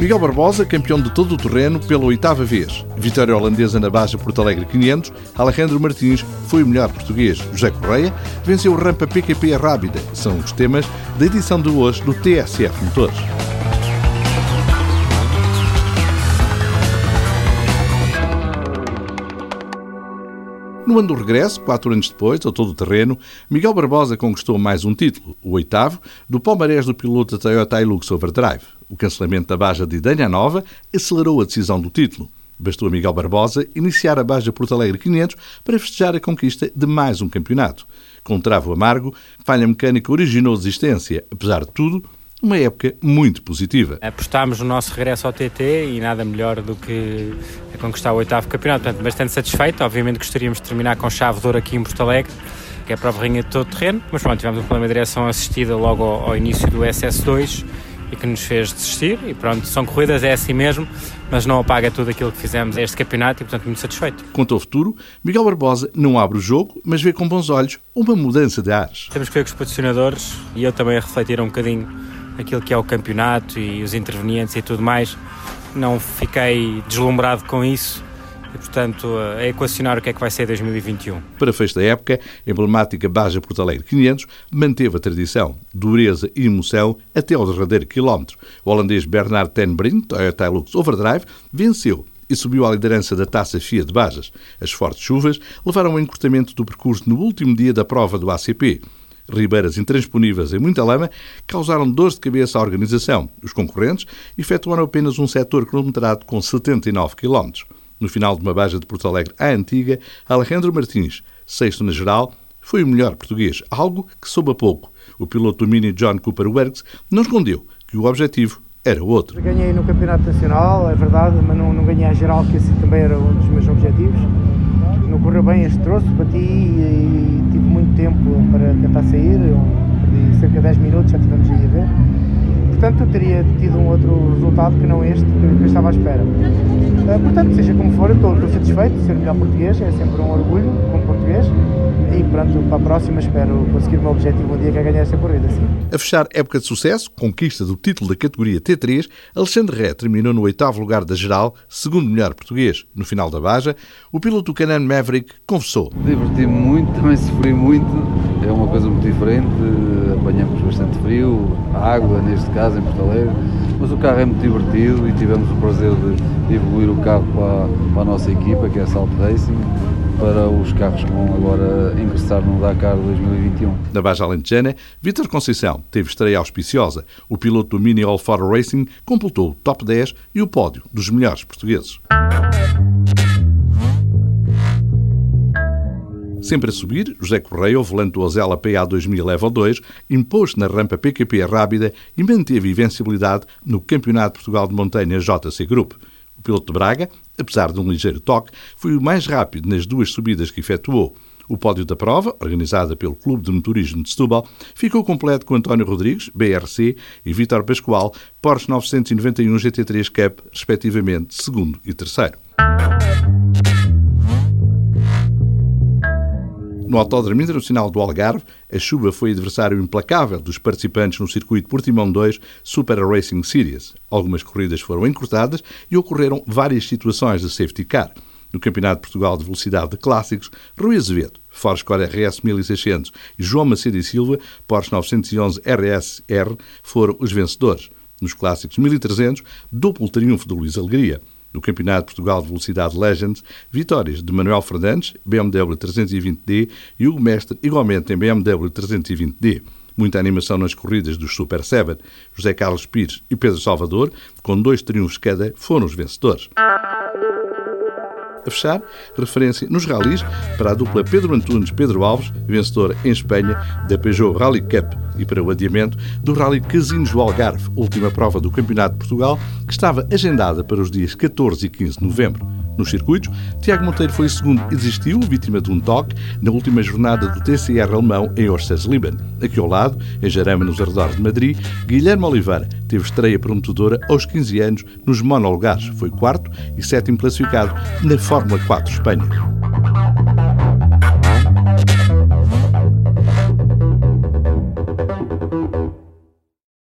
Miguel Barbosa, campeão de todo o terreno pela oitava vez. Vitória holandesa na base Porto Alegre 500. Alejandro Martins foi o melhor português. José Correia venceu o rampa PQP Rábida. São os temas da edição de hoje do TSF Motores. No ano do regresso, quatro anos depois, a todo o terreno, Miguel Barbosa conquistou mais um título, o oitavo, do palmarés do piloto da Toyota Hilux Overdrive. O cancelamento da Baja de Idanha Nova acelerou a decisão do título. Bastou a Miguel Barbosa iniciar a Baja Porto Alegre 500 para festejar a conquista de mais um campeonato. Com travo amargo, falha mecânica originou desistência. Apesar de tudo, uma época muito positiva. Apostámos no nosso regresso ao TT e nada melhor do que conquistar o oitavo campeonato. Portanto, bastante satisfeito. Obviamente gostaríamos de terminar com chave de ouro aqui em Porto Alegre, que é a prova rainha de todo o terreno. Mas pronto, tivemos um problema de direção assistida logo ao, ao início do SS2 e que nos fez desistir. E pronto, são corridas, é assim mesmo, mas não apaga tudo aquilo que fizemos este campeonato e, portanto, muito satisfeito. Quanto ao futuro, Miguel Barbosa não abre o jogo, mas vê com bons olhos uma mudança de ares. Temos que ver com os patrocinadores e eu também a refletir um bocadinho aquilo que é o campeonato e os intervenientes e tudo mais. Não fiquei deslumbrado com isso e, portanto, a equacionar o que é que vai ser 2021. Para festa da época, a emblemática Baja Porto Alegre 500 manteve a tradição, dureza e emoção até ao derradeiro quilómetro. O holandês Bernard Ten Brink, Toyota Hilux Overdrive, venceu e subiu à liderança da Taça FIA de Bajas. As fortes chuvas levaram ao encurtamento do percurso no último dia da prova do ACP ribeiras intransponíveis e muita lama causaram dores de cabeça à organização. Os concorrentes efetuaram apenas um setor cronometrado com 79 km. No final de uma baja de Porto Alegre à antiga, Alejandro Martins, sexto na geral, foi o melhor português, algo que soube a pouco. O piloto do Mini John Cooper Works não escondeu que o objetivo era outro. Ganhei no Campeonato Nacional, é verdade, mas não, não ganhei a geral, que esse também era um dos meus objetivos. Não correu bem este troço, bati e tive muito para tentar sair, perdi cerca de 10 minutos, já tivemos aí a ver. Portanto, eu teria tido um outro resultado que não este que, que eu estava à espera. Uh, portanto, seja como for, eu estou, estou satisfeito de ser o melhor português, é sempre um orgulho como português. E pronto, para a próxima espero conseguir o meu objetivo um dia que é ganhar esta corrida, sim. A fechar época de sucesso, conquista do título da categoria T3, Alexandre Ré terminou no oitavo lugar da geral, segundo melhor português. No final da Baja, o piloto Canan Maverick confessou. Diverti-me muito, também sofri muito, é uma coisa muito diferente, apanhamos bastante frio, água neste caso em Porto Alegre, mas o carro é muito divertido e tivemos o prazer de evoluir o carro para, para a nossa equipa, que é a Salt Racing para os carros que vão agora ingressar no Dakar 2021. Na Baja Alentejana, Vítor Conceição teve estreia auspiciosa. O piloto do Mini All For Racing completou o top 10 e o pódio dos melhores portugueses. Sempre a subir, José Correia, ao volante do Ozela PA 2000 Level 2, impôs na rampa PQP Rábida e manteve invencibilidade no Campeonato de Portugal de Montanha JC Group. O piloto de Braga, apesar de um ligeiro toque, foi o mais rápido nas duas subidas que efetuou. O pódio da prova, organizada pelo Clube de Motorismo de Setúbal, ficou completo com António Rodrigues, BRC, e Vítor Pascoal, Porsche 991 GT3 Cup, respectivamente segundo e terceiro. No Autódromo Internacional do Algarve, a chuva foi adversário implacável dos participantes no circuito Portimão 2 Super Racing Series. Algumas corridas foram encurtadas e ocorreram várias situações de safety car. No Campeonato de Portugal de Velocidade de Clássicos, Rui Azevedo, Ford RS 1600 e João Macedo e Silva, Porsche 911 RS-R, foram os vencedores. Nos Clássicos 1300, duplo triunfo de Luís Alegria. No Campeonato de Portugal de Velocidade Legends, vitórias de Manuel Fernandes, BMW 320D, e Hugo Mestre, igualmente em BMW 320D. Muita animação nas corridas dos Super 7. José Carlos Pires e Pedro Salvador, com dois triunfos cada, foram os vencedores. A fechar, referência nos ralis para a dupla Pedro Antunes-Pedro Alves, vencedor em Espanha da Peugeot Rally Cup, e para o adiamento do Rally Casinos do Algarve, última prova do Campeonato de Portugal, que estava agendada para os dias 14 e 15 de novembro. Nos circuitos, Tiago Monteiro foi segundo e desistiu, vítima de um toque, na última jornada do TCR alemão em Liban. Aqui ao lado, em Jarama, nos arredores de Madrid, Guilherme Oliveira teve estreia prometedora aos 15 anos nos monolugares. Foi quarto e sétimo classificado na Fórmula 4 Espanha.